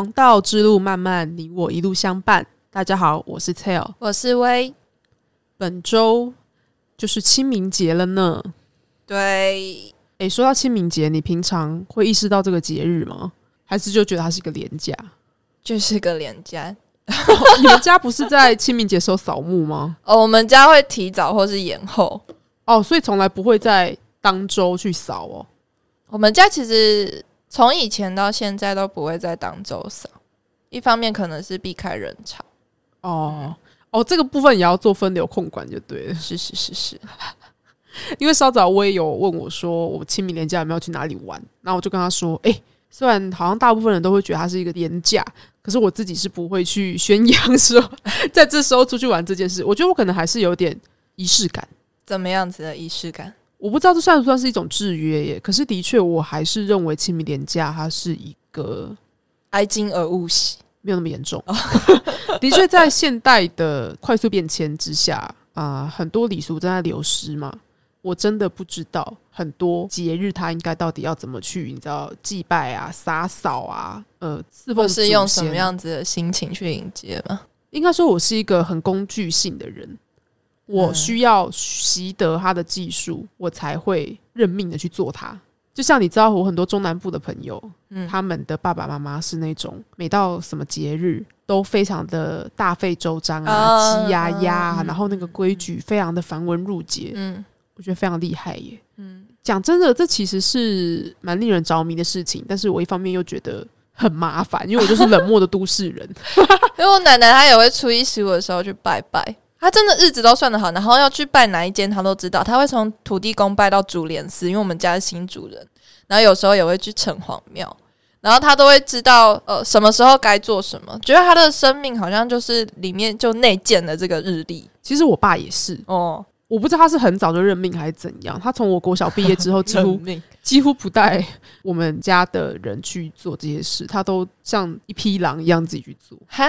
王道之路漫漫，你我一路相伴。大家好，我是 Tail。我是威，本周就是清明节了呢。对，诶，说到清明节，你平常会意识到这个节日吗？还是就觉得它是一个廉价？就是个廉价你们家不是在清明节时候扫墓吗？哦。我们家会提早或是延后。哦，所以从来不会在当周去扫哦。我们家其实从以前到现在都不会再当周嫂，一方面可能是避开人潮。哦哦，这个部分也要做分流控管就对了。是是是是，因为稍早我也有问我说，我清明年假有没有去哪里玩？然后我就跟他说，诶，虽然好像大部分人都会觉得它是一个年假，可是我自己是不会去宣扬说 在这时候出去玩这件事。我觉得我可能还是有点仪式感。怎么样子的仪式感？我不知道这算不算是一种制约耶？可是的确，我还是认为清明年假它是一个哀今而勿喜。没有那么严重。的确，在现代的快速变迁之下啊、很多礼俗正在流失嘛。我真的不知道很多节日它应该到底要怎么去，你知道祭拜啊、洒扫啊，呃，是否是用什么？样子的心情去迎接吗？应该说，我是一个很工具性的人，我嗯需要习得他的技术，我才会认命的去做它。就像你知道，我很多中南部的朋友，嗯他们的爸爸妈妈是那种每到什么节日都非常的大费周章啊，啊鸡呀鸭然后那个规矩非常的繁文缛节，嗯我觉得非常厉害耶。嗯，讲真的，这其实是蛮令人着迷的事情，但是我一方面又觉得很麻烦，因为我就是冷漠的都市人。因为我奶奶她也会初一十五的时候去拜拜，她真的日子都算得好，然后要去拜哪一间他都知道，他会从土地公拜到竹联寺，因为我们家是新主人，然后有时候也会去城隍庙，然后他都会知道呃什么时候该做什么，觉得他的生命好像就是里面就内建的这个日历其实我爸也是，哦，我不知道他是很早就认命还是怎样。他从我国小毕业之后，几乎几乎不带我们家的人去做这些事，他都像一匹狼一样自己去做。哈，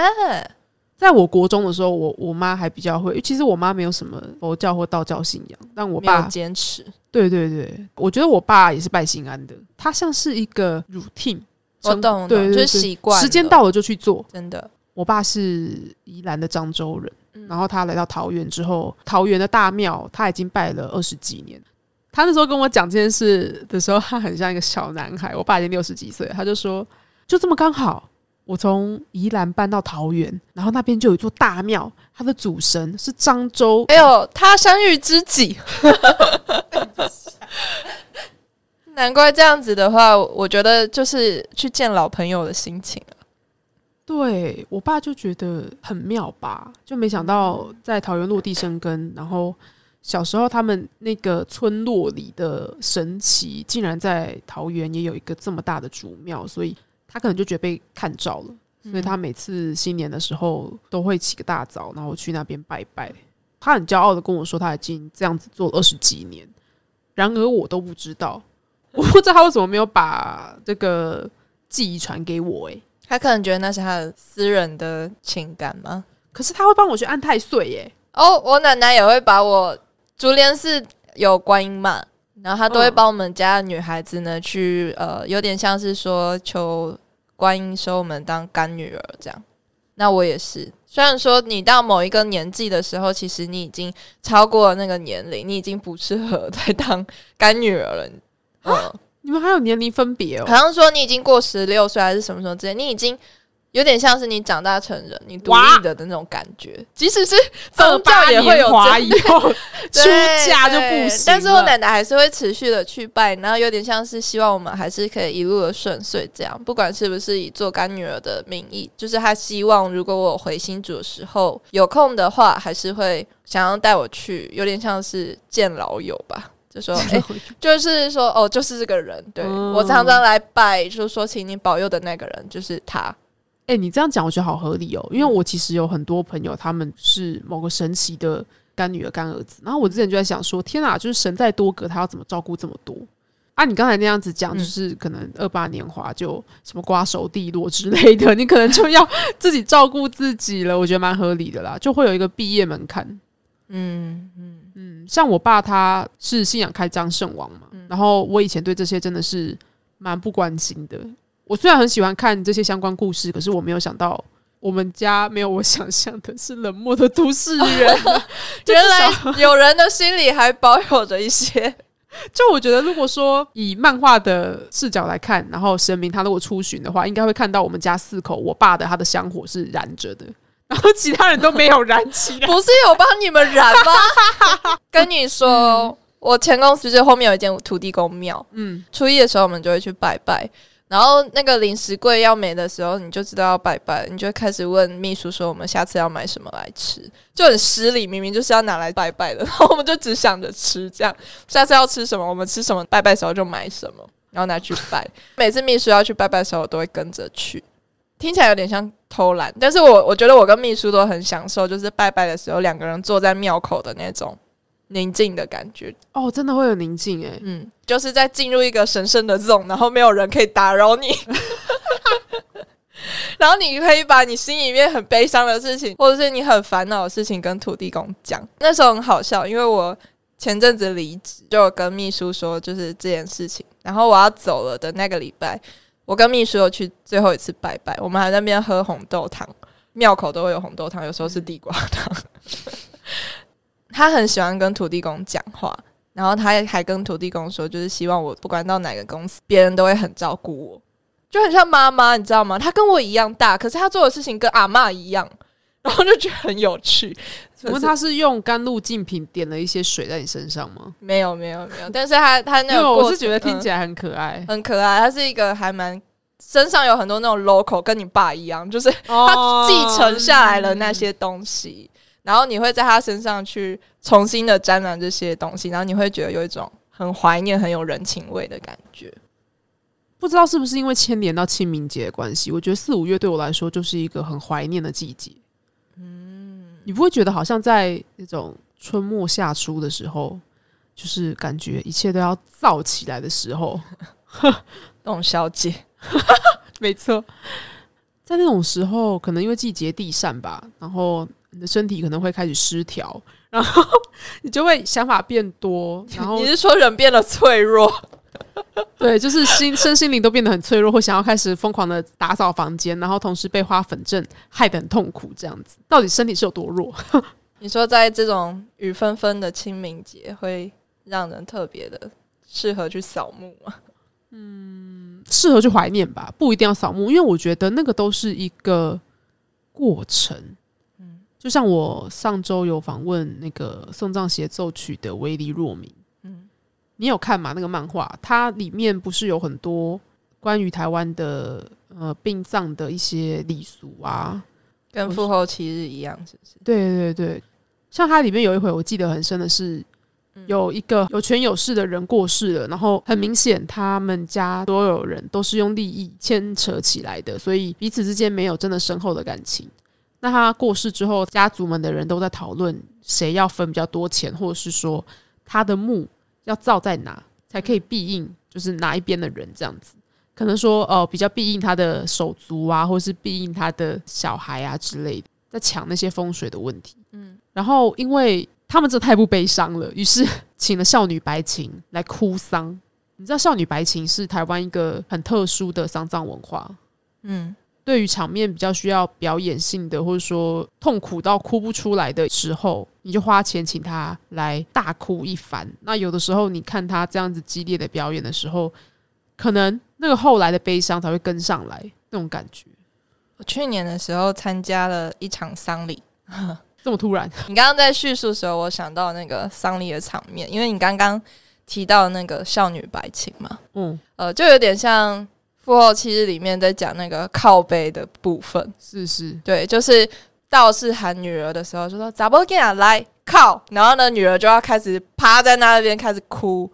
在我国中的时候，我我妈还比较会，其实我妈没有什么佛教或道教信仰，但我爸坚持，对对对，我觉得我爸也是拜心安的，他像是一个 routine，我懂，对对对就是习惯了，时间到了就去做。真的，我爸是宜兰的漳州人，嗯然后他来到桃园之后，桃园的大庙他已经拜了二十几年。他那时候跟我讲这件事的时候，他很像一个小男孩。我爸已经六十几岁，他就说：“就这么刚好，我从宜兰搬到桃园，然后那边就有一座大庙，它的主神是漳州。哎呦，他相遇知己，难怪这样子的话，我觉得就是去见老朋友的心情啊对我爸就觉得很妙吧，就没想到在桃园落地生根，然后小时候他们那个村落里的神奇，竟然在桃园也有一个这么大的主庙，所以他可能就觉得被看照了，所以他每次新年的时候都会起个大早，然后去那边拜拜。他很骄傲的跟我说，他已经这样子做了二十几年，然而我都不知道，我不知道他为什么没有把这个记忆传给我、欸，他可能觉得那是他的私人的情感吗？可是他会帮我去按太岁耶。哦，我奶奶也会把我竹联寺有观音嘛，然后她都会嗯帮我们家的女孩子呢去呃，有点像是说求观音收我们当干女儿这样。那我也是，虽然说你到某一个年纪的时候，其实你已经超过了那个年龄，你已经不适合再当干女儿了。嗯，你们还有年龄分别哦？好像说你已经过十六岁还是什么什么之类，你已经有点像是你长大成人，你独立的的那种感觉。即使是二宗教也会有年华这以后 出对嫁就不行。但是我奶奶还是会持续的去拜，然后有点像是希望我们还是可以一路的顺遂，这样不管是不是以做干女儿的名义，就是她希望如果我回新竹的时候有空的话，还是会想要带我去，有点像是见老友吧。就说，哎、就是说，哦，就是这个人，对、嗯我常常来拜，就说请你保佑的那个人就是他。哎、你这样讲我觉得好合理哦，因为我其实有很多朋友，他们是某个神奇的干女儿、干儿子，然后我之前就在想说，天啊，就是神在多格，他要怎么照顾这么多？啊，你刚才那样子讲，嗯就是可能二八年华就什么瓜熟蒂落之类的，你可能就要 自己照顾自己了，我觉得蛮合理的啦，就会有一个毕业门槛。嗯嗯嗯，像我爸他是信仰开张圣王嘛，嗯然后我以前对这些真的是蛮不关心的。我我虽然很喜欢看这些相关故事，可是我没有想到我们家没有我想象的是冷漠的都市人。原来有人的心里还保有着一些。就我觉得，如果说以漫画的视角来看，然后神明他如果出巡的话，应该会看到我们家四口，我爸的他的香火是燃着的，然后其他人都没有燃起来。不是有帮你们燃吗？跟你说，我前公司就后面有一间土地公庙，嗯，初一的时候我们就会去拜拜。然后那个零食柜要没的时候，你就知道要拜拜，你就开始问秘书说：“我们下次要买什么来吃？”就很失礼，明明就是要拿来拜拜的，然后我们就只想着吃。这样下次要吃什么，我们吃什么，拜拜时候就买什么，然后拿去拜。每次秘书要去拜拜的时候，我都会跟着去。听起来有点像偷懒，但是我我觉得我跟秘书都很享受，就是拜拜的时候两个人坐在庙口的那种。宁静的感觉。哦，真的会有宁静哎，嗯，就是在进入一个神圣的 zone，然后没有人可以打扰你，然后你可以把你心里面很悲伤的事情，或者是你很烦恼的事情跟土地公讲。那时候很好笑，因为我前阵子离职，就跟秘书说就是这件事情，然后我要走了的那个礼拜，我跟秘书又去最后一次拜拜，我们还在那边喝红豆汤，庙口都会有红豆汤，有时候是地瓜汤。他很喜欢跟土地公讲话，然后他还跟土地公说，就是希望我不管到哪个公司，别人都会很照顾我，就很像妈妈，你知道吗？他跟我一样大，可是他做的事情跟阿妈一样，然后就觉得很有趣。请问他是用甘露净瓶点了一些水在你身上吗？没有，没有，没有。但是他他那个我是觉得听起来很可爱，很可爱。他是一个还蛮身上有很多那种 local，跟你爸一样，就是他继承下来了那些东西。然后你会在他身上去重新的沾染这些东西，然后你会觉得有一种很怀念、很有人情味的感觉。不知道是不是因为牵连到清明节的关系，我觉得四五月对我来说就是一个很怀念的季节。嗯，你不会觉得好像在那种春末夏初的时候，就是感觉一切都要燥起来的时候？那种小姐，没错，在那种时候，可能因为季节地善吧，然后。你的身体可能会开始失调，然后你就会想法变多。然后你是说人变得脆弱？对，就是心身心灵都变得很脆弱，会想要开始疯狂的打扫房间，然后同时被花粉症害得很痛苦。这样子，到底身体是有多弱？你说在这种雨纷纷的清明节，会让人特别的适合去扫墓吗？嗯，适合去怀念吧，不一定要扫墓，因为我觉得那个都是一个过程。就像我上周有访问那个送葬协奏曲的维利若明，嗯，你有看吗？那个漫画，它里面不是有很多关于台湾的呃殡葬的一些礼俗啊，跟复后七日一样，是不是？对对对，像它里面有一回我记得很深的是，有一个有权有势的人过世了，然后很明显他们家所有人都是用利益牵扯起来的，所以彼此之间没有真的深厚的感情。那他过世之后，家族们的人都在讨论谁要分比较多钱，或者是说他的墓要造在哪才可以庇应，就是哪一边的人这样子。可能说哦，比较庇应他的手足啊，或是庇应他的小孩啊之类的，在抢那些风水的问题。嗯，然后因为他们这太不悲伤了，于是请了少女白琴来哭丧。你知道少女白琴是台湾一个很特殊的丧葬文化。嗯。对于场面比较需要表演性的，或者说痛苦到哭不出来的时候，你就花钱请他来大哭一番。那有的时候，你看他这样子激烈的表演的时候，可能那个后来的悲伤才会跟上来那种感觉。我去年的时候参加了一场丧礼，这么突然？你刚刚在叙述的时候，我想到那个丧礼的场面，因为你刚刚提到那个少女白琴嘛，嗯，呃，就有点像。父后七日里面在讲那个靠背的部分，是是，对，就是道士喊女儿的时候，就说“咋不给啊来靠”，然后呢，女儿就要开始趴在那边开始哭，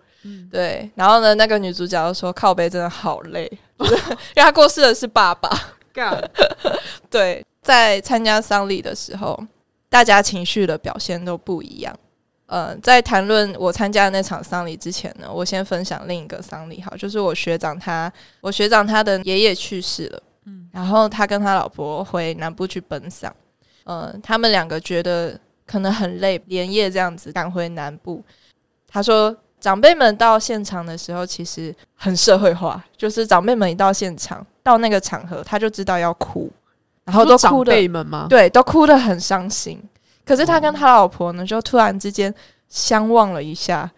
对，然后呢，那个女主角就说“靠背真的好累”，因为她过世的是爸爸。对，在参加丧礼的时候，大家情绪的表现都不一样。呃，在谈论我参加的那场丧礼之前呢，我先分享另一个丧礼，好，就是我学长他，我学长他的爷爷去世了，嗯，然后他跟他老婆回南部去奔丧，呃，他们两个觉得可能很累，连夜这样子赶回南部，他说长辈们到现场的时候，其实很社会化，就是长辈们一到现场，到那个场合，他就知道要哭，然后都哭长的辈们吗？对，都哭得很伤心。可是他跟他老婆呢，就突然之间相望了一下，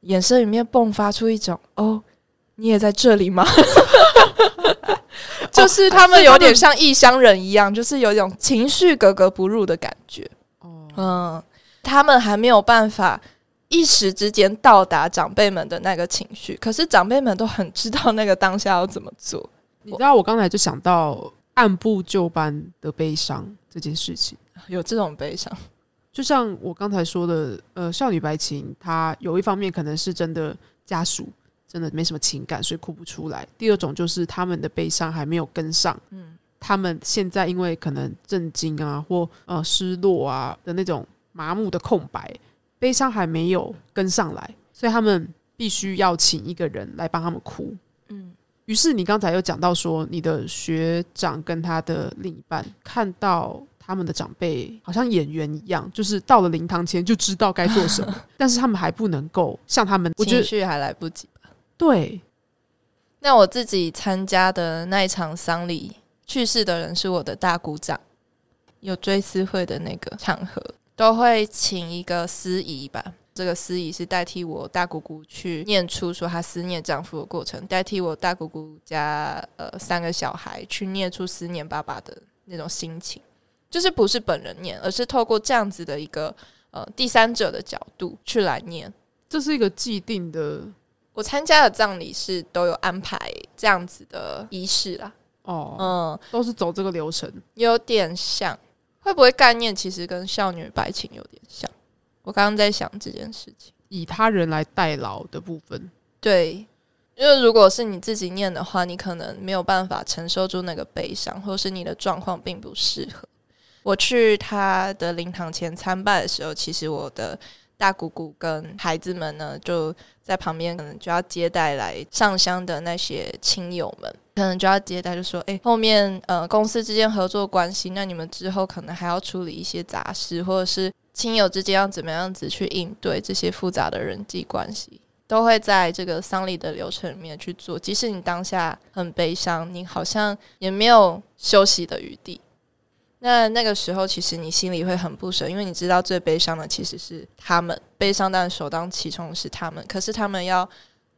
眼神里面迸发出一种“哦，你也在这里吗？” 就是他们有点像异乡人一样，就是有一种情绪格格不入的感觉。哦，嗯，他们还没有办法一时之间到达长辈们的那个情绪，可是长辈们都很知道那个当下要怎么做。你知道我刚才就想到按部就班的悲伤这件事情。有这种悲伤，就像我刚才说的，呃，少女白琴，她有一方面可能是真的家属真的没什么情感，所以哭不出来；第二种就是他们的悲伤还没有跟上，嗯，他们现在因为可能震惊啊或呃失落啊的那种麻木的空白，悲伤还没有跟上来，所以他们必须要请一个人来帮他们哭。嗯，于是你刚才又讲到说，你的学长跟他的另一半看到他们的长辈好像演员一样，就是到了灵堂前就知道该做什么，但是他们还不能够像他们，我觉得情绪还来不及。对，那我自己参加的那一场丧礼，去世的人是我的大姑丈，有追思会的那个场合，都会请一个司仪吧。这个司仪是代替我大姑姑去念出说她思念丈夫的过程，代替我大姑姑家呃三个小孩去念出思念爸爸的那种心情，就是不是本人念，而是透过这样子的一个呃第三者的角度去来念。这是一个既定的我参加的葬礼是都有安排这样子的仪式啦，哦，嗯，都是走这个流程。有点像，会不会概念其实跟少女白情有点像？我刚刚在想这件事情。以他人来代劳的部分，对，因为如果是你自己念的话，你可能没有办法承受住那个悲伤，或是你的状况并不适合。我去他的灵堂前参拜的时候，其实我的大姑姑跟孩子们呢，就在旁边，可能就要接待来上香的那些亲友们，可能就要接待，就说：“诶，后面呃公司之间合作关系，那你们之后可能还要处理一些杂事，或者是亲友之间要怎么样子去应对这些复杂的人际关系。”都会在这个丧礼的流程里面去做，即使你当下很悲伤，你好像也没有休息的余地。那那个时候，其实你心里会很不舍，因为你知道最悲伤的其实是他们，悲伤但首当其冲的是他们。可是他们要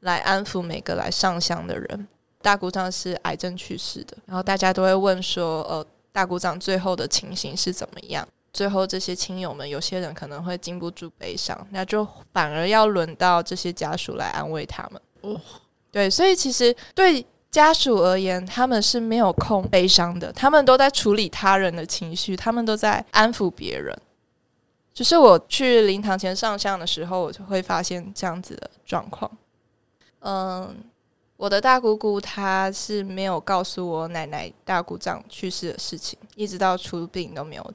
来安抚每个来上香的人。大姑丈是癌症去世的，然后大家都会问说，呃，大姑丈最后的情形是怎么样？最后这些亲友们，有些人可能会禁不住悲伤，那就反而要轮到这些家属来安慰他们。哦，对，所以其实对家属而言，他们是没有空悲伤的，他们都在处理他人的情绪，他们都在安抚别人。只是我去灵堂前上香的时候，我就会发现这样子的状况。嗯，我的大姑姑她是没有告诉我奶奶大姑丈去世的事情，一直到出殡都没有，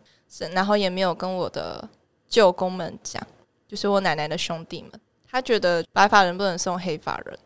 然后也没有跟我的舅公们讲，就是我奶奶的兄弟们。他觉得白发人不能送黑发人，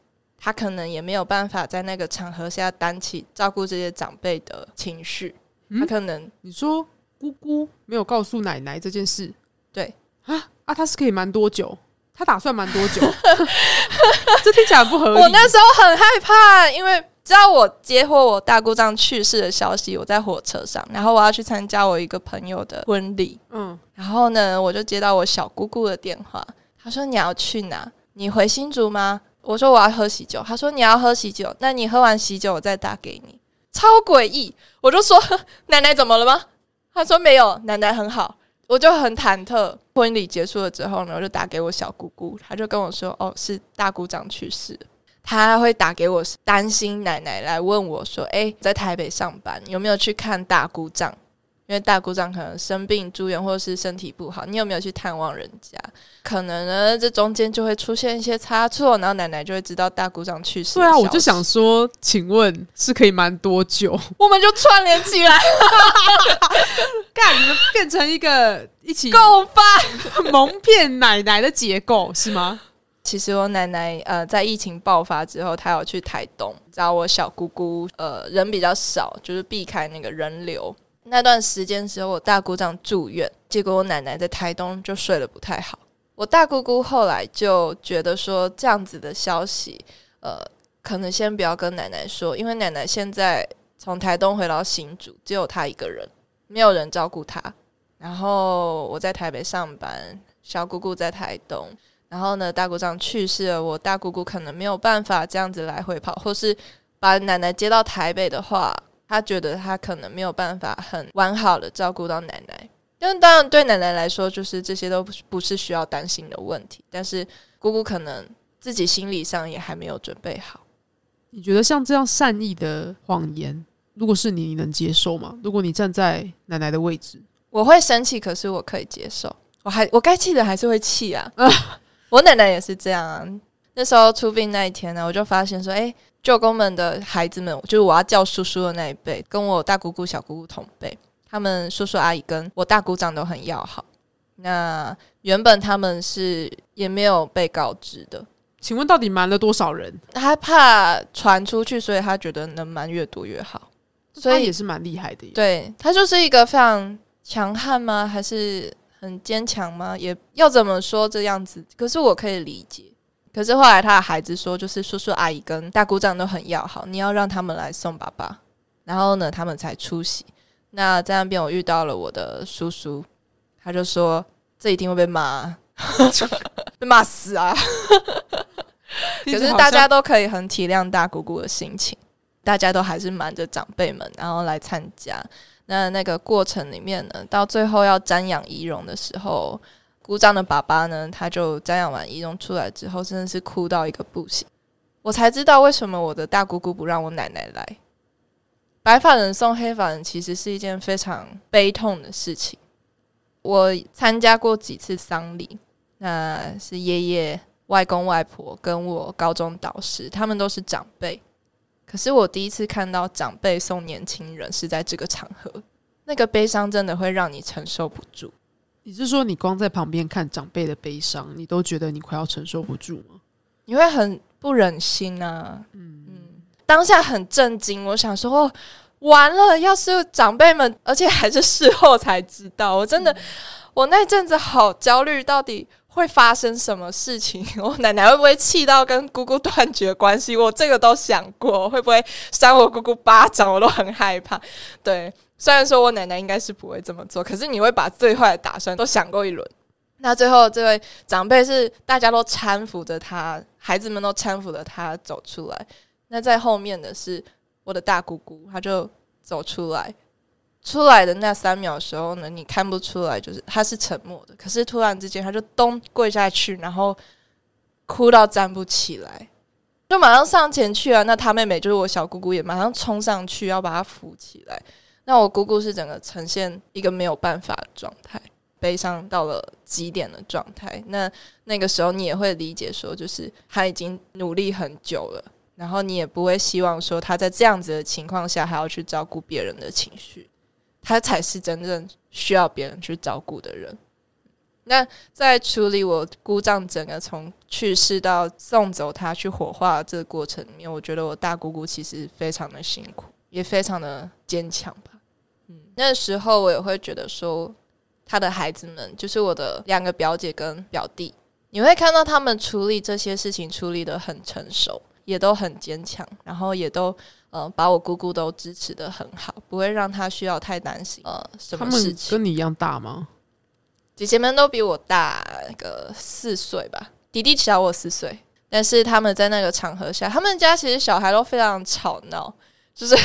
他可能也没有办法在那个场合下担起照顾这些长辈的情绪。他可能你说姑姑没有告诉奶奶这件事，对啊啊，他是可以瞒多久？他打算瞒多久？这听起来不合理。我那时候很害怕，因为知道我接获我大姑丈去世的消息，我在火车上，然后我要去参加我一个朋友的婚礼，嗯，然后呢，我就接到我小姑姑的电话，她说你要去哪？你回新竹吗？我说我要喝喜酒，他说你要喝喜酒，那你喝完喜酒我再打给你，超诡异。我就说 奶奶怎么了吗？他说没有，奶奶很好。我就很忐忑。婚礼结束了之后呢，我就打给我小姑姑，她就跟我说：“哦，是大姑丈去世。”她会打给我，担心奶奶来问我说：“诶，在台北上班，有没有去看大姑丈？因为大姑丈可能生病住院，或者是身体不好，你有没有去探望人家？可能呢，这中间就会出现一些差错，然后奶奶就会知道大姑丈去世。对啊，我就想说，请问是可以瞒多久？我们就串联起来，干你们变成一个一起 共犯。蒙骗奶奶的结构是吗？其实我奶奶呃，在疫情爆发之后，她有去台东找我小姑姑，呃，人比较少，就是避开那个人流。那段时间时候，我大姑丈住院，结果我奶奶在台东就睡得不太好。我大姑姑后来就觉得说，这样子的消息，呃，可能先不要跟奶奶说，因为奶奶现在从台东回到新竹，只有她一个人，没有人照顾她。然后我在台北上班，小姑姑在台东。然后呢，大姑丈去世了，我大姑姑可能没有办法这样子来回跑，或是把奶奶接到台北的话，她觉得他可能没有办法很完好的照顾到奶奶。但当然，对奶奶来说，就是这些都不是需要担心的问题。但是姑姑可能自己心理上也还没有准备好。你觉得像这样善意的谎言，如果是你，你能接受吗？如果你站在奶奶的位置，我会生气，可是我可以接受。我还我该气的还是会气啊。我奶奶也是这样啊。那时候出殡那一天呢，我就发现说，哎，舅公们的孩子们，就是我要叫叔叔的那一辈，跟我大姑姑、小姑姑同辈，他们叔叔阿姨跟我大姑丈都很要好。那原本他们是也没有被告知的。请问到底瞒了多少人？他怕传出去，所以他觉得能瞒越多越好。所以也是蛮厉害的。对他就是一个非常强悍吗？还是？很坚强吗？也要怎么说这样子？可是我可以理解。可是后来他的孩子说，就是叔叔阿姨跟大姑丈都很要好，你要让他们来送爸爸，然后呢，他们才出席。那在那边我遇到了我的叔叔，他就说这一定会被骂，被骂死啊！可是大家都可以很体谅大姑姑的心情，大家都还是瞒着长辈们，然后来参加。那那个过程里面呢，到最后要瞻仰仪容的时候，姑丈的爸爸呢，他就瞻仰完仪容出来之后，真的是哭到一个不行。我才知道为什么我的大姑姑不让我奶奶来。白发人送黑发人，其实是一件非常悲痛的事情。我参加过几次丧礼，那是爷爷、外公、外婆跟我高中导师，他们都是长辈。可是我第一次看到长辈送年轻人是在这个场合，那个悲伤真的会让你承受不住。你是说你光在旁边看长辈的悲伤，你都觉得你快要承受不住吗？你会很不忍心啊。嗯嗯，当下很震惊，我想说哦，完了，要是长辈们，而且还是事后才知道，我真的，我那阵子好焦虑，到底。会发生什么事情？我奶奶会不会气到跟姑姑断绝关系？我这个都想过，会不会扇我姑姑巴掌？我都很害怕。对，虽然说我奶奶应该是不会这么做，可是你会把最坏的打算都想过一轮。那最后这位长辈是大家都搀扶着他，孩子们都搀扶着他走出来。那在后面的是我的大姑姑，她就走出来。出来的那三秒时候呢，你看不出来，就是她是沉默的。可是突然之间，她就咚跪下去，然后哭到站不起来，就马上上前去啊。那他妹妹就是我小姑姑，也马上冲上去要把她扶起来。那我姑姑是整个呈现一个没有办法的状态，悲伤到了极点的状态。那那个时候你也会理解说，就是他已经努力很久了，然后你也不会希望说他在这样子的情况下还要去照顾别人的情绪。他才是真正需要别人去照顾的人。那在处理我姑丈整个从去世到送走他去火化这个过程里面，我觉得我大姑姑其实非常的辛苦，也非常的坚强吧。嗯，那时候我也会觉得说，他的孩子们就是我的两个表姐跟表弟，你会看到他们处理这些事情处理的很成熟，也都很坚强，然后也都。呃，把我姑姑都支持的很好，不会让她需要太担心。呃，什么事情？跟你一样大吗？姐姐们都比我大个四岁吧，弟弟小我四岁。但是他们在那个场合下，他们家其实小孩都非常吵闹，就是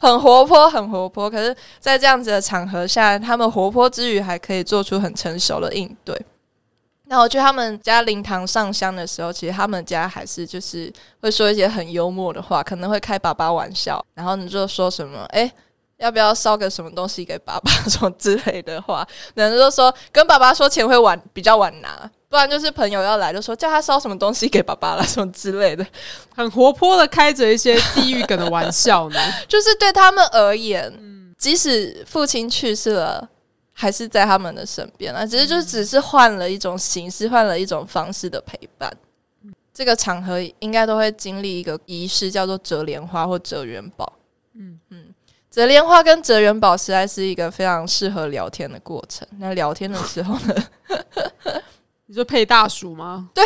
很活泼，很活泼。可是，在这样子的场合下，他们活泼之余，还可以做出很成熟的应对。那我去他们家灵堂上香的时候，其实他们家还是就是会说一些很幽默的话，可能会开爸爸玩笑，然后你就说什么，哎，要不要烧个什么东西给爸爸，什么之类的话，然后就说跟爸爸说钱会晚，比较晚拿，不然就是朋友要来，就说叫他烧什么东西给爸爸了，什么之类的，很活泼的开着一些地狱梗的玩笑呢，就是对他们而言，即使父亲去世了。还是在他们的身边啊，只是就只是换了一种形式，换了一种方式的陪伴。这个场合应该都会经历一个仪式，叫做折莲花或折元宝。嗯嗯，折莲花跟折元宝实在是一个非常适合聊天的过程。那聊天的时候呢，你说配大薯吗？对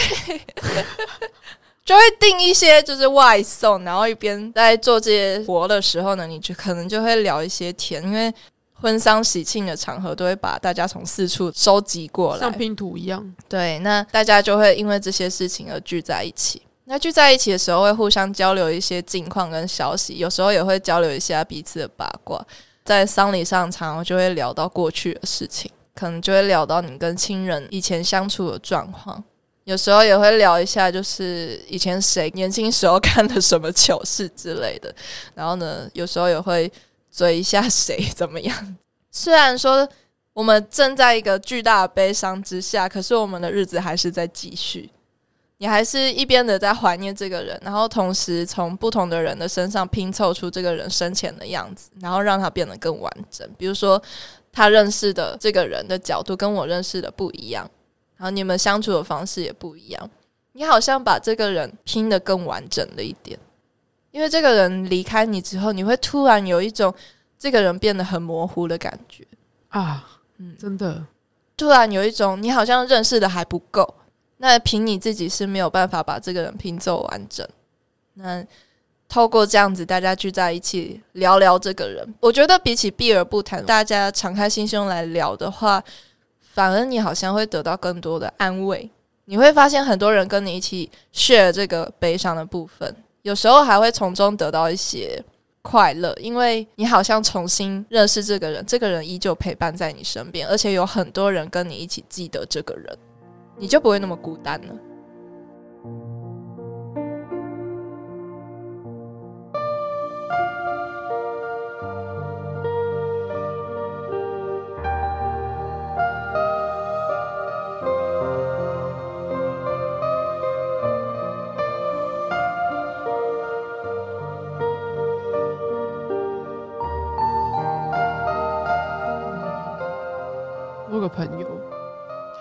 就会订一些就是外送，然后一边在做这些活的时候呢，你就可能就会聊一些天，因为婚丧喜庆的场合都会把大家从四处收集过来，像拼图一样。对，那大家就会因为这些事情而聚在一起。那聚在一起的时候，会互相交流一些近况跟消息，有时候也会交流一下彼此的八卦。在丧礼上，常常就会聊到过去的事情，可能就会聊到你跟亲人以前相处的状况。有时候也会聊一下，就是以前谁年轻时候干的什么糗事之类的。然后呢，有时候也会追一下谁怎么样。虽然说我们正在一个巨大的悲伤之下，可是我们的日子还是在继续。你还是一边的在怀念这个人，然后同时从不同的人的身上拼凑出这个人生前的样子，然后让他变得更完整。比如说，他认识的这个人的角度跟我认识的不一样，然后你们相处的方式也不一样。你好像把这个人拼得更完整了一点，因为这个人离开你之后，你会突然有一种这个人变得很模糊的感觉啊，嗯，真的，突然有一种你好像认识的还不够。那凭你自己是没有办法把这个人拼凑完整。那透过这样子，大家聚在一起聊聊这个人，我觉得比起避而不谈，大家敞开心胸来聊的话，反而你好像会得到更多的安慰。你会发现很多人跟你一起 share 这个悲伤的部分，有时候还会从中得到一些快乐，因为你好像重新认识这个人，这个人依旧陪伴在你身边，而且有很多人跟你一起记得这个人。你就不会那么孤单了。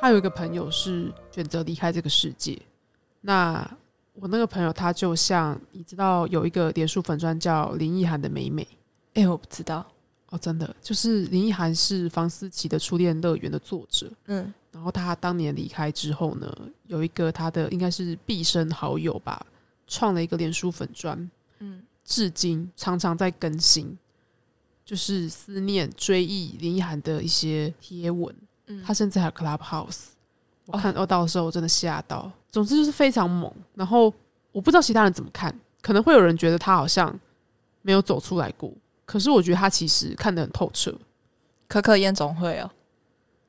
他有一个朋友是选择离开这个世界。那我那个朋友，他就像你知道，有一个连书粉专叫林奕涵的美美。哎，我不知道哦，真的就是林奕涵是房思琪的初恋乐园的作者。嗯，然后他当年离开之后呢，有一个他的应该是毕生好友吧，创了一个连书粉专。嗯，至今常常在更新，就是思念追忆林奕涵的一些贴文。他甚至还有 Clubhouse，我看到到的时候我真的吓到。总之就是非常猛。然后我不知道其他人怎么看，可能会有人觉得他好像没有走出来过。可是我觉得他其实看得很透彻。可可夜总会哦，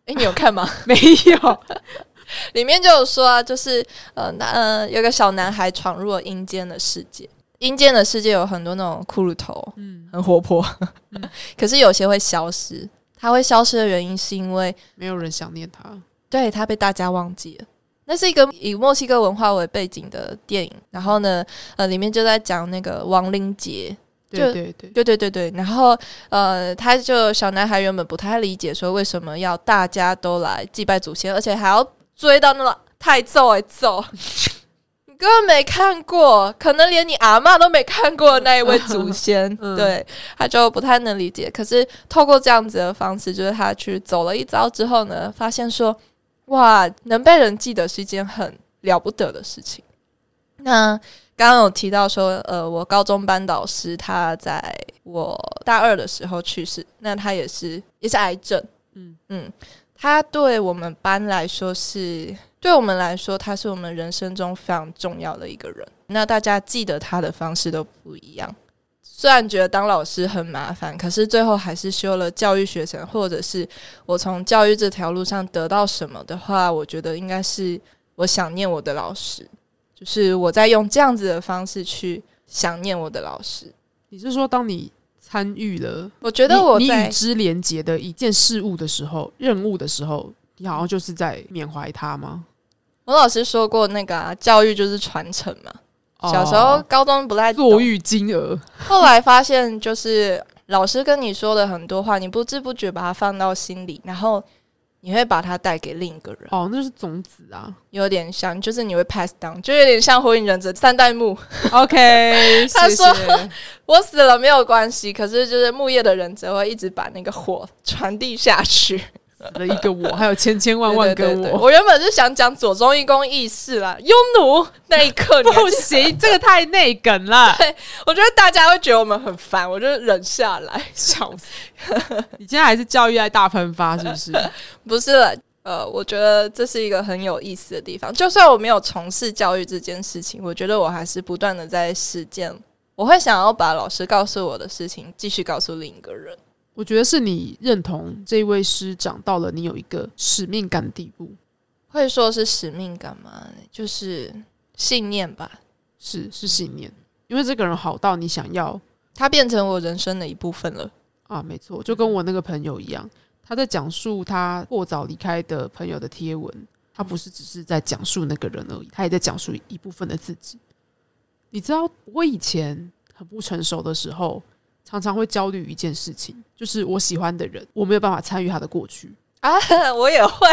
哎，你有看吗？没有。里面就有说啊，就是呃，那呃，有个小男孩闯入了阴间的世界。阴间的世界有很多那种骷髅头，嗯，很活泼，可是有些会消失。他会消失的原因是因为没有人想念他，对他被大家忘记了。那是一个以墨西哥文化为背景的电影，然后呢，呃，里面就在讲那个亡灵节，对对对对对对对。然后呃，他就小男孩原本不太理解，说为什么要大家都来祭拜祖先，而且还要追到那个太揍哎揍。根本没看过，可能连你阿妈都没看过那一位祖先，对，他就不太能理解。可是透过这样子的方式，就是他去走了一遭之后呢，发现说，哇，能被人记得是一件很了不得的事情。那刚刚有提到说，呃，我高中班导师他在我大二的时候去世，那他也是也是癌症，嗯嗯，他对我们班来说是。对我们来说，他是我们人生中非常重要的一个人。那大家记得他的方式都不一样。虽然觉得当老师很麻烦，可是最后还是修了教育学程，或者是我从教育这条路上得到什么的话，我觉得应该是我想念我的老师，就是我在用这样子的方式去想念我的老师。你是说，当你参与了，我觉得我你与之连结的一件事物的时候，任务的时候，你好像就是在缅怀他吗？我老师说过，那个教育就是传承嘛。小时候高中不太坐育金额，后来发现就是老师跟你说的很多话，你不知不觉把它放到心里，然后你会把它带给另一个人。哦，那是种子啊，有点像，就是你会 pass down，就有点像火影忍者三代目。OK，他说我死了没有关系，可是就是木叶的忍者会一直把那个火传递下去。死了一个我，还有千千万万个对对对我。我原本是想讲左中义公义士啦，匈奴那一刻，你不行，这个太内梗了，我觉得大家会觉得我们很烦，我就忍下来。笑死！你现在还是教育爱大喷发，是不是？不是了，呃，我觉得这是一个很有意思的地方。就算我没有从事教育这件事情，我觉得我还是不断的在实践。我会想要把老师告诉我的事情继续告诉另一个人。我觉得是你认同这一位师长到了你有一个使命感的地步，会说是使命感吗？就是信念吧。是是信念，因为这个人好到你想要他变成我人生的一部分了。啊，没错，就跟我那个朋友一样，他在讲述他过早离开的朋友的贴文，他不是只是在讲述那个人而已，他也在讲述一部分的自己。你知道，我以前很不成熟的时候，常常会焦虑一件事情，就是我喜欢的人，我没有办法参与他的过去。啊，我也会。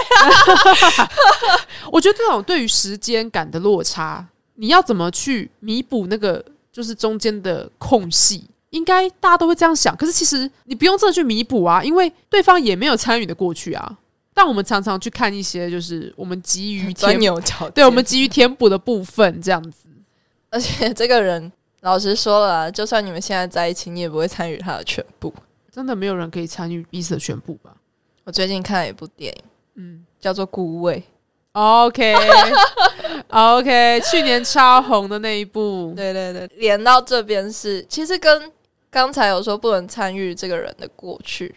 我觉得这种对于时间感的落差，你要怎么去弥补那个就是中间的空隙？应该大家都会这样想，可是其实你不用真的去弥补啊，因为对方也没有参与的过去啊。但我们常常去看一些，就是我们急于钻，牛角，对我们急于填补的部分，这样子。而且这个人，老实说了啊，就算你们现在在一起，你也不会参与他的全部。真的没有人可以参与彼此的全部吧？我最近看了一部电影，嗯叫做《孤味，OK OK，去年超红的那一部》。，对对对，连到这边是，其实跟刚才有说不能参与这个人的过去，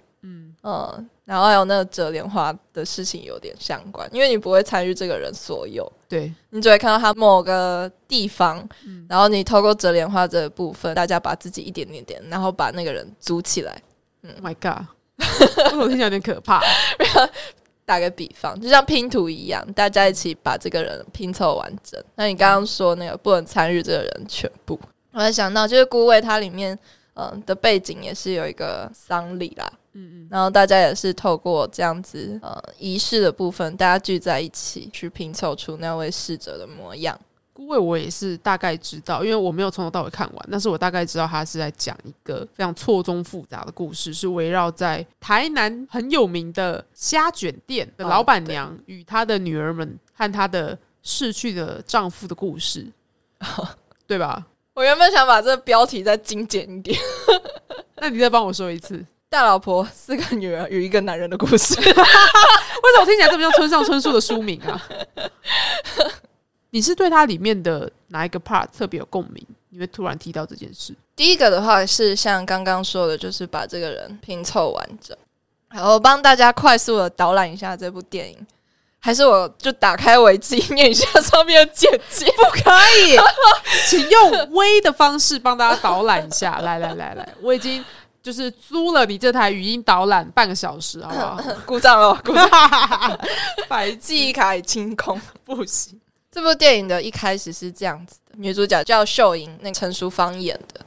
嗯，嗯，然后还有那个折莲花的事情有点相关，因为你不会参与这个人所有，对，你只会看到他某个地方，嗯然后你透过折莲花这个部分，大家把自己一点点点，然后把那个人组起来。Oh my God，为什么听起来有点可怕？打个比方，就像拼图一样，大家一起把这个人拼凑完整。那你刚刚说那个不能参与这个人全部，我还想到就是孤味它里面嗯、呃的背景也是有一个丧礼啦，嗯嗯，然后大家也是透过这样子呃仪式的部分，大家聚在一起去拼凑出那位逝者的模样。孤味我也是大概知道，因为我没有从头到尾看完，但是我大概知道他是在讲一个非常错综复杂的故事，是围绕在台南很有名的虾卷店的老板娘与她的女儿们和她的逝去的丈夫的故事，对吧？我原本想把这个标题再精简一点，那你再帮我说一次，大老婆四个女儿与一个男人的故事。为什么听起来这么像村上春树的书名啊？你是对它里面的哪一个 part 特别有共鸣？你会突然提到这件事？第一个的话是像刚刚说的，就是把这个人拼凑完整。然后帮大家快速的导览一下这部电影，还是我就打开维基念一下上面的简介？不可以，请用微的方式帮大家导览一下。来来来来，我已经就是租了你这台语音导览半个小时，好不好？鼓掌了，鼓掌！白记忆清空。不行，这部电影的一开始是这样子的：女主角叫秀英，那个陈淑芳演的。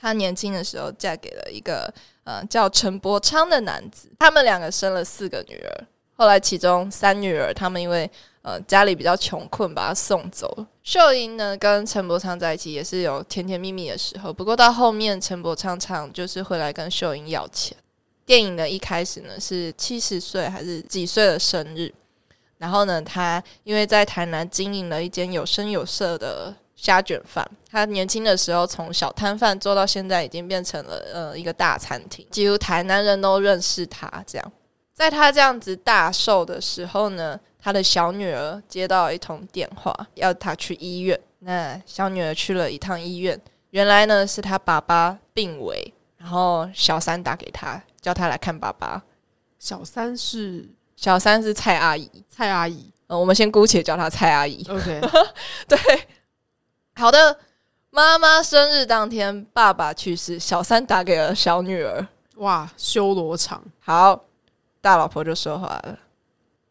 她年轻的时候嫁给了一个呃叫陈伯昌的男子，他们两个生了四个女儿。后来其中三女儿，他们因为呃家里比较穷困，把她送走了。秀英呢跟陈伯昌在一起也是有甜甜蜜蜜的时候，不过到后面陈伯昌常就是会来跟秀英要钱。电影的一开始呢是七十岁还是几岁的生日，然后呢，他因为在台南经营了一间有声有色的虾卷饭，他年轻的时候从小摊贩做到现在，已经变成了呃一个大餐厅，几乎台南人都认识他。这样，在他这样子大寿的时候呢，他的小女儿接到一通电话，要他去医院。那小女儿去了一趟医院，原来呢是他爸爸病危，然后小三打给他，叫他来看爸爸。小三是小三是蔡阿姨，蔡阿姨呃，我们先姑且叫她蔡阿姨。，OK，对，好的。妈妈生日当天，爸爸去世，小三打给了小女儿。哇，修罗场，好，大老婆就说话了。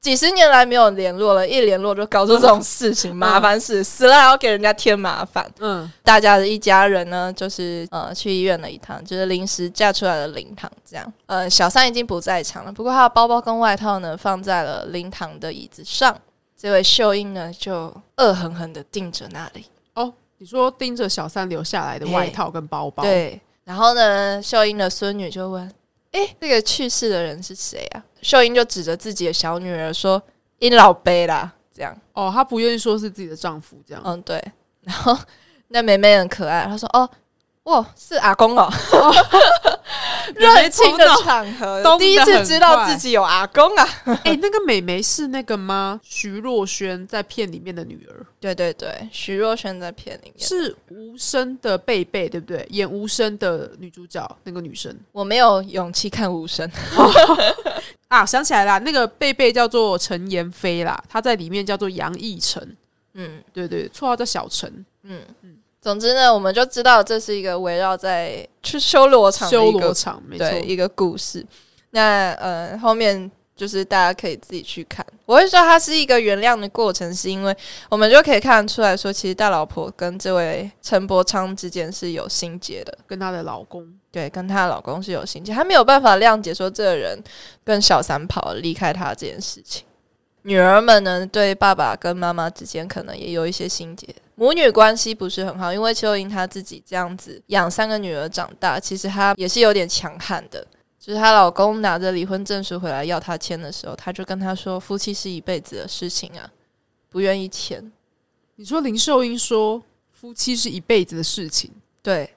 几十年来没有联络了，一联络就搞出这种事情，麻烦事，死了还要给人家添麻烦。嗯，大家的一家人呢，就是呃去医院了一趟，就是临时嫁出来的灵堂这样。呃，小三已经不在场了，不过他的包包跟外套呢放在了灵堂的椅子上。这位秀英呢就恶狠狠的盯着那里。哦，你说盯着小三留下来的外套跟包包，，对，然后呢，秀英的孙女就问：“哎、这个去世的人是谁啊？秀英就指着自己的小女儿说：“因老杯啦。”这样，哦，她不愿意说是自己的丈夫，这样。嗯，对。然后 那妹妹很可爱，她说：“哦，哇，是阿公哦。”热情的场合，第一次知道自己有阿公啊！哎、那个美眉是那个吗？徐若瑄在片里面的女儿，对对对，徐若瑄在片里面，是无声的贝贝，对不对？演无声的女主角那个女生我没有勇气看无声。啊，想起来啦，那个贝贝叫做陈妍霏啦，她在里面叫做杨逸晨，嗯对对，绰号叫小陈，嗯嗯。总之呢，我们就知道这是一个围绕在去修罗场的修罗场，没错对，一个故事。那呃，后面就是大家可以自己去看。我会说它是一个原谅的过程，是因为我们就可以看得出来说，其实大老婆跟这位陈伯昌之间是有心结的。跟她的老公，对，跟她的老公是有心结，她没有办法谅解说这个人跟小三跑了离开她这件事情。女儿们呢，对爸爸跟妈妈之间可能也有一些心结，母女关系不是很好。因为邱莹她自己这样子养三个女儿长大，其实她也是有点强悍的。就是她老公拿着离婚证书回来要她签的时候，她就跟他说：“夫妻是一辈子的事情啊，不愿意签。你说林秀英说夫妻是一辈子的事情，”对，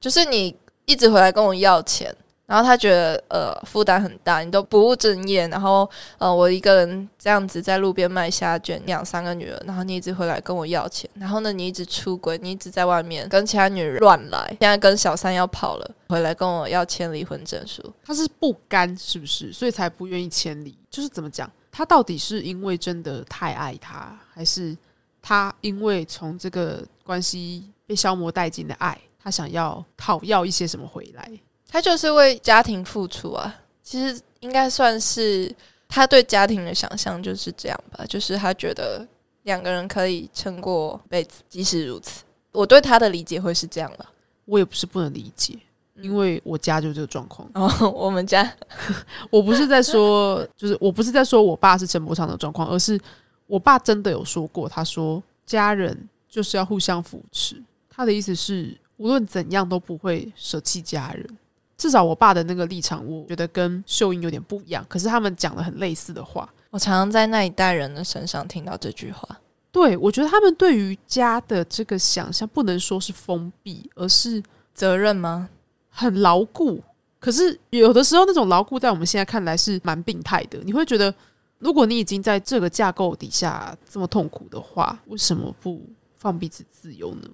就是你一直回来跟我要钱，然后他觉得呃负担很大，你都不务正业，然后呃我一个人这样子在路边卖虾卷养三个女儿，然后你一直回来跟我要钱，然后呢你一直出轨，你一直在外面跟其他女人乱来，现在跟小三要跑了，回来跟我要签离婚证书。他是不甘是不是？所以才不愿意签离。就是怎么讲？他到底是因为真的太爱他，还是他因为从这个关系被消磨殆尽的爱，他想要讨要一些什么回来？他就是为家庭付出啊，其实应该算是他对家庭的想象就是这样吧，就是他觉得两个人可以撑过一辈子，即使如此。我对他的理解会是这样了。我也不是不能理解，嗯因为我家就这个状况。然后 我们家 我不是在说，就是我不是在说我爸是陈伯昌的状况，而是我爸真的有说过，他说家人就是要互相扶持。他的意思是，无论怎样都不会舍弃家人。至少我爸的那个立场，我觉得跟秀英有点不一样。可是他们讲了很类似的话。我常常在那一代人的身上听到这句话。对我觉得他们对于家的这个想象，不能说是封闭，而是责任吗？很牢固。可是有的时候，那种牢固在我们现在看来是蛮病态的。你会觉得，如果你已经在这个架构底下这么痛苦的话，为什么不放彼此自由呢？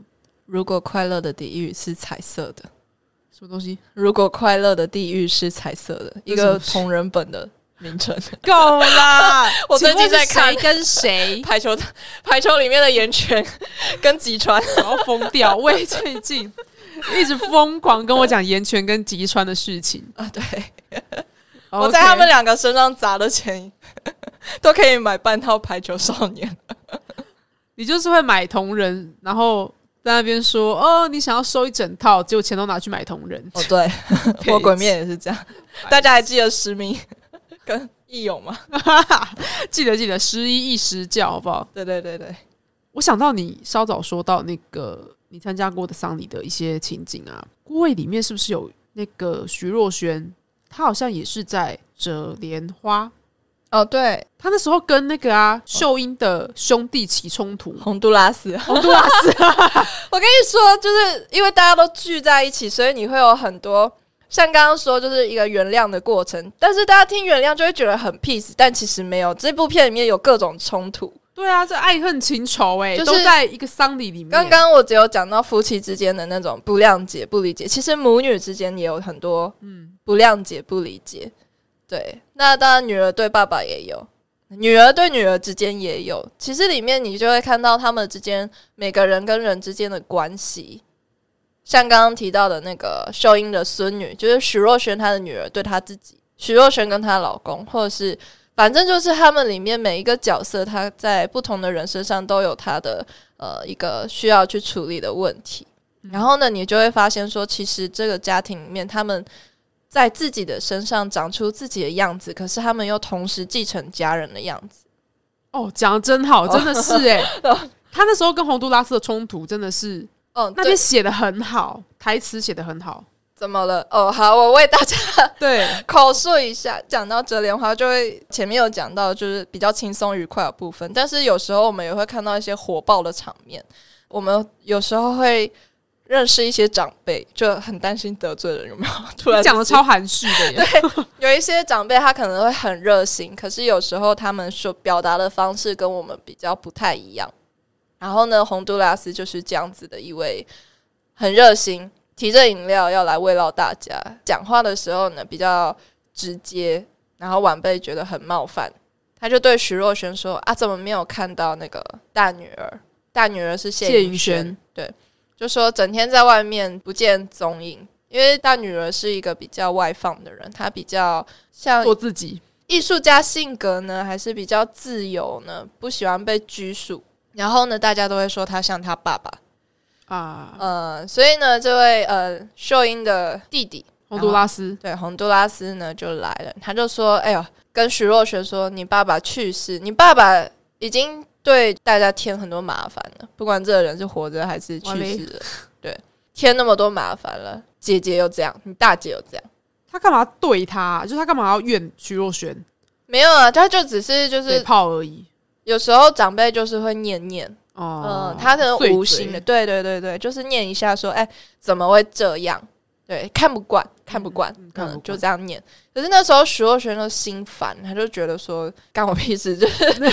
如果快乐的地狱是彩色的，什么东西？如果快乐的地狱是彩色的，一个同人本的名称。够啦！我最近在看跟谁，排球，排球里面的岩泉跟吉川，我要疯掉。我也最近一直疯狂跟我讲岩泉跟吉川的事情。啊，对，我在他们两个身上砸的钱，都可以买半套排球少年。你就是会买同人，然后在那边说哦，你想要收一整套，结果钱都拿去买同人。哦，对，我鬼面也是这样。大家还记得实名跟义勇吗？记得记得，十一一十教，好不好？对对对对，我想到你稍早说到那个你参加过的丧礼的一些情景啊，孤位里面是不是有那个徐若瑄？她好像也是在折莲花，哦对，他那时候跟那个啊秀英的兄弟起冲突，洪都拉斯。洪都拉斯 我跟你说，就是因为大家都聚在一起，所以你会有很多像刚刚说，就是一个原谅的过程。但是大家听原谅就会觉得很 peace，但其实没有。这部片里面有各种冲突。对啊，这爱恨情仇哎、就是都在一个丧礼里面。刚刚我只有讲到夫妻之间的那种不谅解、不理解，其实母女之间也有很多嗯，不谅解、不理解。对，那当然女儿对爸爸也有，女儿对女儿之间也有。其实里面你就会看到他们之间每个人跟人之间的关系。像刚刚提到的那个秀英的孙女，就是许若瑄她的女儿对她自己，许若瑄跟她老公，或者是反正就是他们里面每一个角色，他在不同的人身上都有他的呃一个需要去处理的问题。然后呢，你就会发现说，其实这个家庭里面，他们在自己的身上长出自己的样子，可是他们又同时继承家人的样子。哦，讲的真好，真的是哎、他那时候跟洪都拉斯的冲突真的是哦，对那边写的很好，台词写的很好。怎么了？哦，好，我为大家对，口述一下。讲到折莲花，就会前面有讲到，就是比较轻松愉快的部分。但是有时候我们也会看到一些火爆的场面。我们有时候会认识一些长辈，就很担心得罪人，有没有？突然讲的超含蓄的耶。有一些长辈他可能会很热心，可是有时候他们所表达的方式跟我们比较不太一样。然后呢，洪都拉斯就是这样子的一位很热心，提着饮料要来慰劳大家。讲话的时候呢比较直接，然后晚辈觉得很冒犯，他就对徐若瑄说：“啊，怎么没有看到那个大女儿？大女儿是谢谢云云轩轩，对，就说整天在外面不见踪影。”因为大女儿是一个比较外放的人，她比较像做自己，艺术家性格呢，还是比较自由呢？不喜欢被拘束。然后呢，大家都会说她像她爸爸。啊，呃，所以呢，这位呃秀英的弟弟洪都拉斯，对洪都拉斯呢就来了，他就说：“哎呦，跟徐若瑄说，你爸爸去世，你爸爸已经对大家添很多麻烦了，不管这个人是活着还是去世了，对，添那么多麻烦了。姐姐又这样，你大姐又这样，他干嘛对他？就是他干嘛要怨徐若瑄？没有啊，他就只是就嘴是泡而已。有时候长辈就是会念念，哦嗯，，他可能无形的，对对对对，就是念一下说，哎、怎么会这样？对，看不惯，看不惯，嗯，嗯看不惯就这样念。可是那时候许若瑄都心烦，他就觉得说，干我屁事，就是 对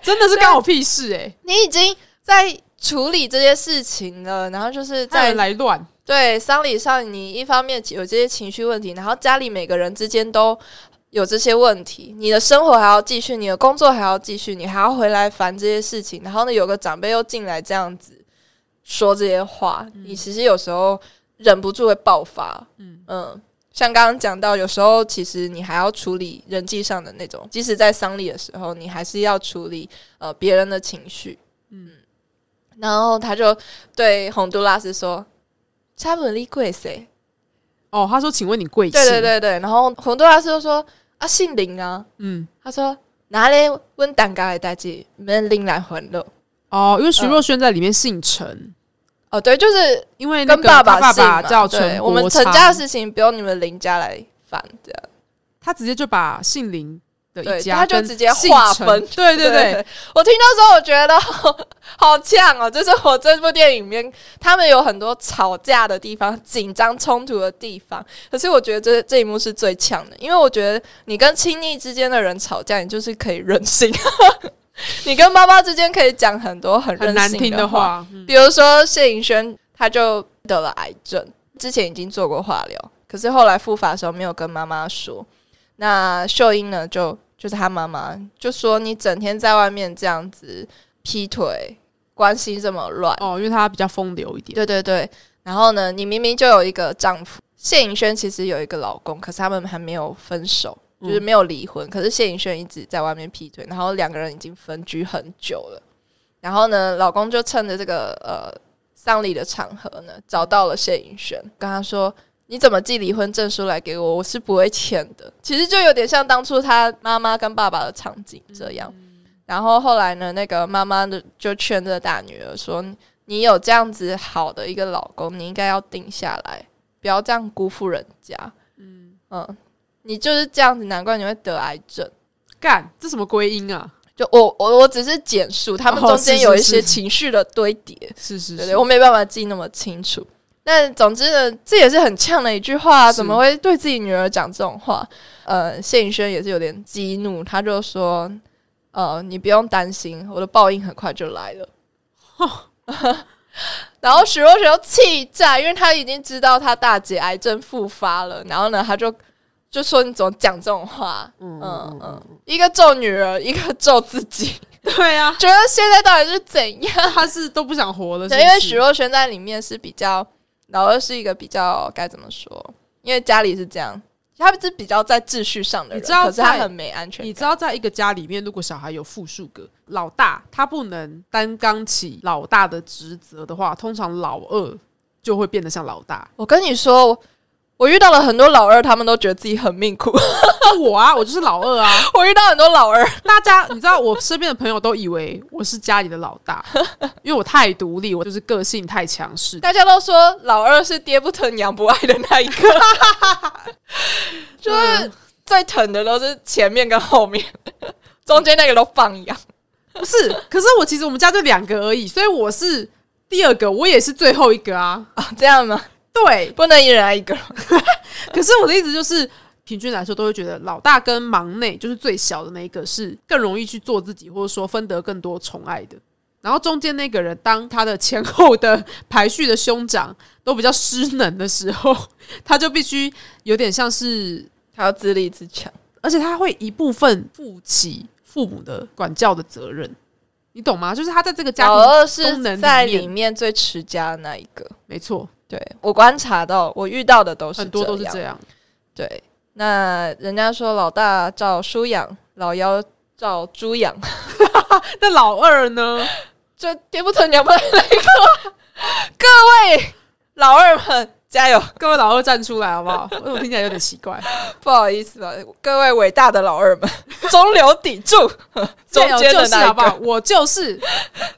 真的是干我屁事哎、你已经在处理这些事情了，然后就是在在来乱，对丧礼上，你一方面有这些情绪问题，然后家里每个人之间都有这些问题，你的生活还要继续，你的工作还要继续，你还要回来烦这些事情，然后呢，有个长辈又进来这样子说这些话，你其实有时候忍不住会爆发，嗯像刚刚讲到，有时候其实你还要处理人际上的那种，即使在丧礼的时候，你还是要处理呃别人的情绪，嗯，然后他就对洪都拉斯说：“差不多你贵谁？”哦，他说：“请问你贵姓？”对对，对对，然后洪都拉斯就说：“啊，姓林啊。嗯，”他说：“哪里问蛋糕的代志，免林来还了。哦，因为徐若瑄在里面姓陈，”哦，对，就是因为跟爸爸爸爸叫我们国昌陈家的事情不用你们林家来烦，这样他直接就把姓林的对一家他就直接划分对对对，我听到时候，我觉得好好呛哦！就是我这部电影里面，他们有很多吵架的地方、紧张冲突的地方。可是我觉得这这一幕是最呛的，因为我觉得你跟亲密之间的人吵架，你就是可以 任性；你跟妈妈之间可以讲很多很难性听的话。比如说谢颖轩，他就得了癌症，之前已经做过化疗，可是后来复发的时候没有跟妈妈说。那秀英呢，就就是她妈妈就说：“你整天在外面这样子劈腿，关系这么乱。哦，因为她比较风流一点，对对对，然后呢，你明明就有一个丈夫，谢颖轩其实有一个老公，可是他们还没有分手，嗯就是没有离婚。可是谢颖轩一直在外面劈腿，然后两个人已经分居很久了。然后呢，老公就趁着这个呃丧礼的场合呢，找到了谢颖轩，跟他说：“你怎么寄离婚证书来给我？我是不会签的。”其实就有点像当初他妈妈跟爸爸的场景这样。然后后来呢，那个妈妈的就劝这个大女儿说：“你有这样子好的一个老公，你应该要定下来，不要这样辜负人家。”嗯你就是这样子，难怪你会得癌症。干这什么归因啊？就我我我只是简述，他们哦中间有一些情绪的堆叠，是是是，对对，我没办法记那么清楚。但总之呢，这也是很呛的一句话，啊怎么会对自己女儿讲这种话？呃，谢颖轩也是有点激怒，他就说：“呃，你不用担心，我的报应很快就来了。” 然后许若雪又气炸，因为他已经知道他大姐癌症复发了，然后呢，他就就说：“你怎么讲这种话？”嗯嗯嗯，一个咒女儿，一个咒自己，对啊，觉得现在到底是怎样？他是都不想活了，对，是不是因为许若瑄在里面是比较老二，是一个比较该怎么说？因为家里是这样，他是比较在秩序上的人，你知道可是他很没安全感。你知道，在一个家里面，如果小孩有复数个老大，他不能担纲起老大的职责的话，通常老二就会变得像老大。我跟你说，我遇到了很多老二，他们都觉得自己很命苦。我啊，我就是老二啊。我遇到很多老二，大家你知道，我身边的朋友都以为我是家里的老大，因为我太独立，我就是个性太强势。大家都说老二是爹不疼娘不爱的那一个，就是最疼的都是前面跟后面，中间那个都放养。不是，可是我其实我们家就两个而已，所以我是第二个，我也是最后一个啊。啊，这样吗？对，不能一人爱一个。可是我的意思就是，平均来说都会觉得老大跟忙内就是最小的那一个是更容易去做自己，或者说分得更多宠爱的。然后中间那个人，当他的前后的排序的兄长都比较失能的时候，他就必须有点像是，他要自立自强。而且他会一部分负起父母的管教的责任，你懂吗？就是他在这个家庭，功能里面最持家的那一个。没错，对我观察到，我遇到的都是很多都是这样。对，那人家说老大照书养，老幺照猪养，那老二呢？这爹不疼娘不爱那一个。各位老二们加油！各位老二站出来好不好？为什么听起来有点奇怪？不好意思啊，各位伟大的老二们，中流砥柱，中间就是的那一好不好？个，我就是，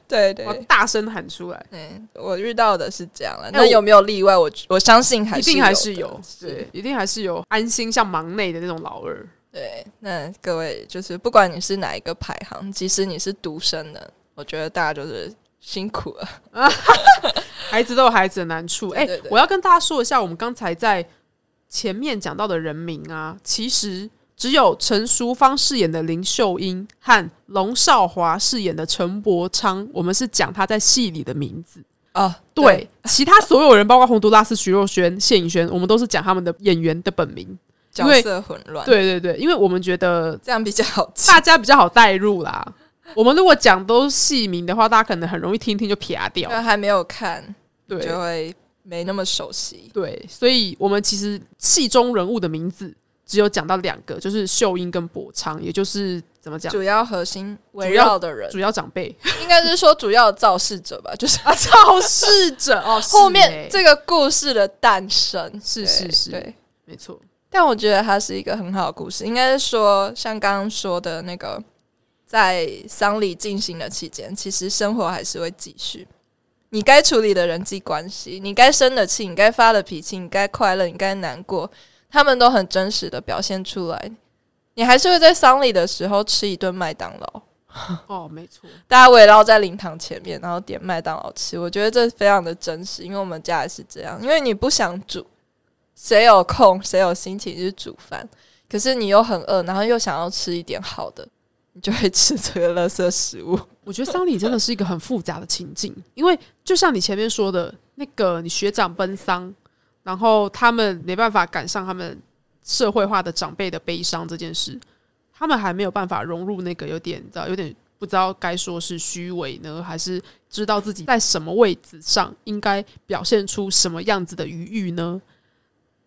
对对我大声喊出来，对，我遇到的是这样了。那有没有例外？我我相信还一定还是有，对，一定还是有安心像忙内的那种老二。对，那各位就是不管你是哪一个排行，即使你是独生的，我觉得大家就是辛苦了。孩子都有孩子的难处。哎、我要跟大家说一下，我们刚才在前面讲到的人名啊，其实只有陈淑芳饰演的林秀英和龙少华饰演的陈伯昌，我们是讲他在戏里的名字。啊，对，其他所有人，包括洪都拉斯、徐若瑄、谢颖轩，我们都是讲他们的演员的本名。角色混乱，，对对对，因为我们觉得这样比较好。大家比较好代入啦。我们如果讲都是戏名的话，大家可能很容易听听就撇掉。还没有看，对。就会没那么熟悉。对，所以我们其实戏中人物的名字只有讲到两个，就是秀英跟博昌，也就是怎么讲，主要核心围主要绕的人，主要长辈。应该是说主要的造势者吧，就是 啊，肇事者 哦，是后面欸这个故事的诞生。是是是对。没错，但我觉得它是一个很好的故事，应该是说像刚刚说的那个，在丧礼进行的期间，其实生活还是会继续。你该处理的人际关系，你该生的气，你该发的脾气，你该快乐，你该难过，他们都很真实的表现出来。你还是会在丧礼的时候吃一顿麦当劳，哦，没错，大家围绕在灵堂前面，然后点麦当劳吃。我觉得这非常的真实，因为我们家也是这样。因为你不想煮，谁有空谁有心情去煮饭，可是你又很饿，然后又想要吃一点好的，你就会吃这个垃圾食物。我觉得丧礼真的是一个很复杂的情境，因为就像你前面说的那个，你学长奔丧，然后他们没办法赶上他们社会化的长辈的悲伤这件事，他们还没有办法融入那个有点，你知道，有点不知道该说是虚伪呢，还是知道自己在什么位置上应该表现出什么样子的余裕呢？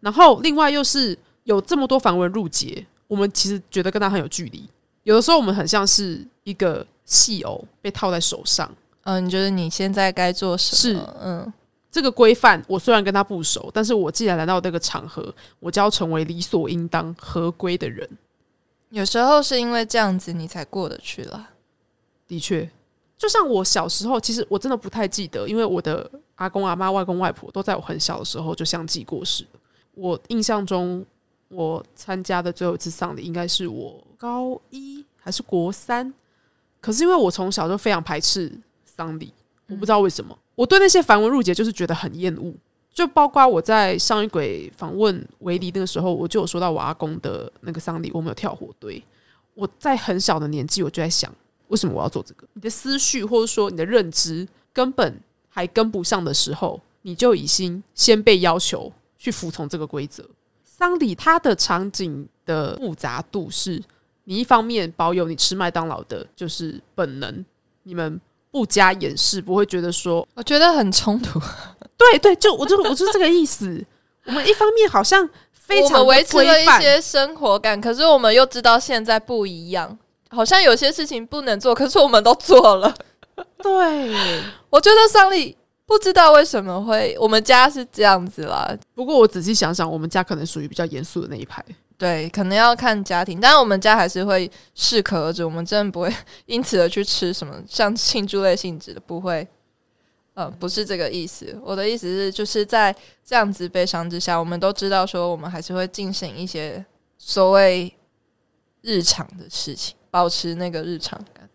然后另外又是有这么多繁文缛节，我们其实觉得跟他很有距离。有的时候我们很像是一个戏偶被套在手上，嗯，你觉得你现在该做什么是么？嗯，这个规范我虽然跟他不熟，但是我既然来到这个场合，我就要成为理所应当、合规的人。有时候是因为这样子你才过得去了。的确，就像我小时候，其实我真的不太记得，因为我的阿公、阿妈、外公、外婆都在我很小的时候就相继过世了。我印象中，我参加的最后一次丧礼应该是我高一还是国三。可是因为我从小就非常排斥丧礼，我不知道为什么，我对那些繁文缛节就是觉得很厌恶。就包括我在上一轨访问维尼那个时候，我就有说到我阿公的那个丧礼，我们有跳火堆。我在很小的年纪，我就在想，为什么我要做这个？你的思绪或者说你的认知根本还跟不上的时候，你就已经先被要求去服从这个规则。丧礼它的场景的复杂度是，你一方面保有你吃麦当劳的就是本能，你们不加掩饰，不会觉得说，我觉得很冲突。对对，就我就我就是这个意思。我们一方面好像非常维持了一些生活感，可是我们又知道现在不一样，好像有些事情不能做，可是我们都做了。对，我觉得上丽不知道为什么会，我们家是这样子啦。不过我仔细想想，我们家可能属于比较严肃的那一派。对，可能要看家庭，但是我们家还是会适可而止，我们真的不会 因此而去吃什么像庆祝类性质的，不会。呃，不是这个意思，我的意思是，就是在这样子悲伤之下，我们都知道说，我们还是会进行一些所谓日常的事情，保持那个日常感。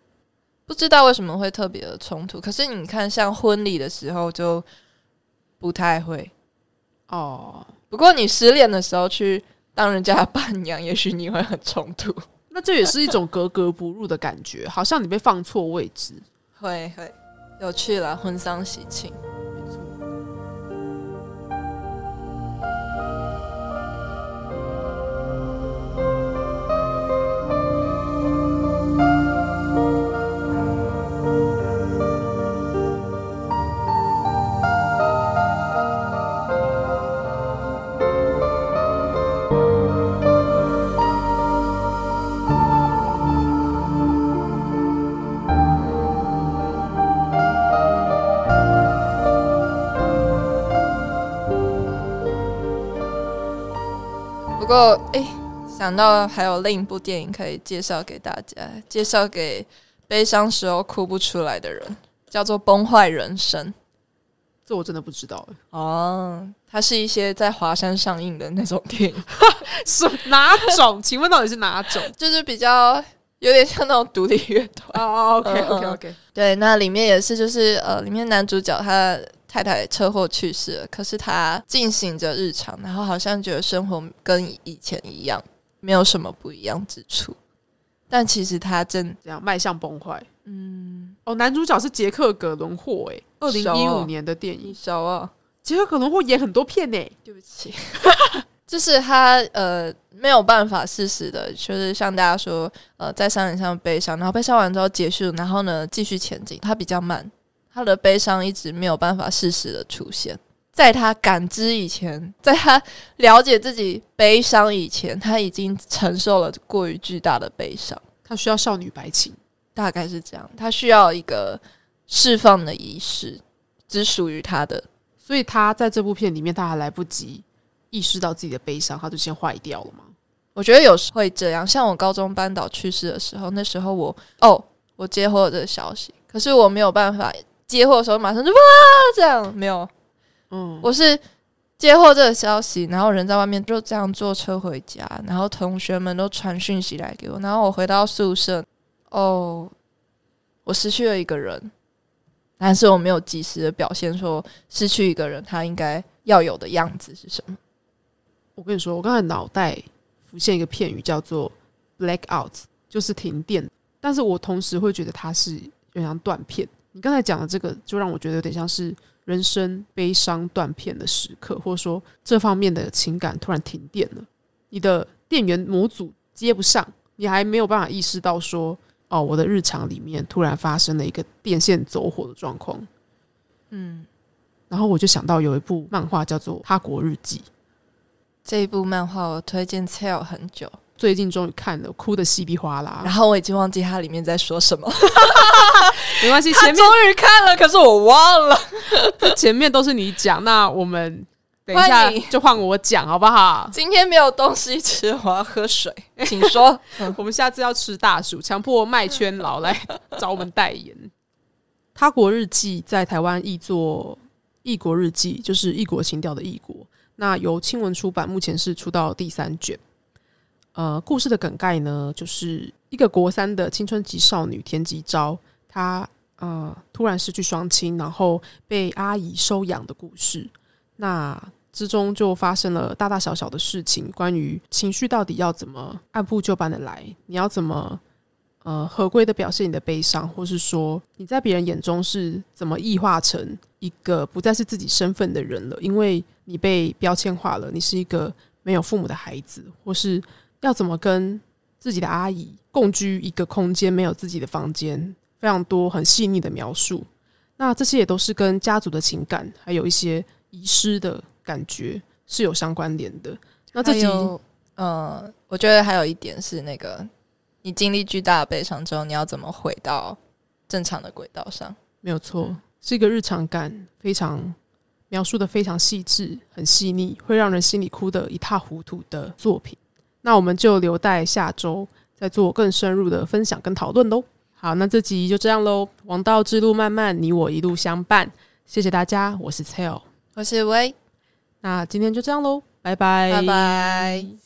不知道为什么会特别的冲突，可是你看，像婚礼的时候就不太会哦。不过你失恋的时候去当人家的伴娘，也许你会很冲突。那这也是一种格格不入的感觉，好像你被放错位置。会会。有趣了，婚丧喜庆。不过，哎，想到还有另一部电影可以介绍给大家，介绍给悲伤时候哭不出来的人，叫做《崩坏人生》。这我真的不知道哦。它是一些在华山上映的那种电影，是哪种？请问到底是哪种？就是比较有点像那种独立乐团。哦，OK，OK，OK。对，那里面也是，就是呃，里面男主角他。太太车祸去世了，可是他进行着日常，然后好像觉得生活跟以前一样，没有什么不一样之处。但其实他正这样迈向崩坏。嗯，哦，男主角是杰克·葛伦霍，哎，二零一五年的电影，熟啊。杰克·葛伦霍演很多片呢。对不起，就是他呃没有办法适时的，就是像大家说呃在山顶上悲伤，然后悲伤完之后结束，然后呢继续前进，他比较慢。他的悲伤一直没有办法适时的出现，在他感知以前，在他了解自己悲伤以前，他已经承受了过于巨大的悲伤。他需要少女白情，大概是这样。他需要一个释放的仪式，只属于他的。所以他在这部片里面，他还来不及意识到自己的悲伤，他就先坏掉了吗？我觉得有时会这样。像我高中班导去世的时候，那时候我哦，我接获了这个消息，可是我没有办法。接货的时候马上就哇，这样没有，嗯，我是接货这个消息，然后人在外面就这样坐车回家，然后同学们都传讯息来给我，然后我回到宿舍，哦，我失去了一个人，但是我没有及时的表现说失去一个人他应该要有的样子是什么。我跟你说，我刚才脑袋浮现一个片语叫做 “black out”，就是停电，但是我同时会觉得它是有像断片。你刚才讲的这个，就让我觉得有点像是人生悲伤断片的时刻，或者说这方面的情感突然停电了，你的电源模组接不上，你还没有办法意识到说，哦，我的日常里面突然发生了一个电线走火的状况。嗯，然后我就想到有一部漫画叫做《他国日记》，这一部漫画我推荐 tell 很久。最近终于看了，哭的稀里哗啦，然后我已经忘记它里面在说什么。没关系，前面终于看了，可是我忘了。前面都是你讲，那我们等一下就换我讲好不好？今天没有东西吃，我要喝水，请说。我们下次要吃大薯，强迫麦圈佬来找我们代言。他国日记在台湾译作《异国日记》，就是异国情调的异国。那由青文出版，目前是出到第三卷。呃，故事的梗概呢，就是一个国三的青春期少女田吉昭，她呃突然失去双亲，然后被阿姨收养的故事。那之中就发生了大大小小的事情，关于情绪到底要怎么按部就班的来，你要怎么呃合规的表现你的悲伤，或是说你在别人眼中是怎么异化成一个不再是自己身份的人了，因为你被标签化了，你是一个没有父母的孩子，或是。要怎么跟自己的阿姨共居一个空间，没有自己的房间，非常多很细腻的描述。那这些也都是跟家族的情感，还有一些遗失的感觉是有相关联的。那这集，呃，我觉得还有一点是，那个你经历巨大的悲伤之后，你要怎么回到正常的轨道上？没有错，是一个日常感非常描述的非常细致、很细腻，会让人心里哭得一塌糊涂的作品。那我们就留待下周再做更深入的分享跟讨论喽。好，那这集就这样喽。王道之路漫漫，你我一路相伴。谢谢大家，我是 Tell，我是薇，那今天就这样喽，拜拜，拜拜。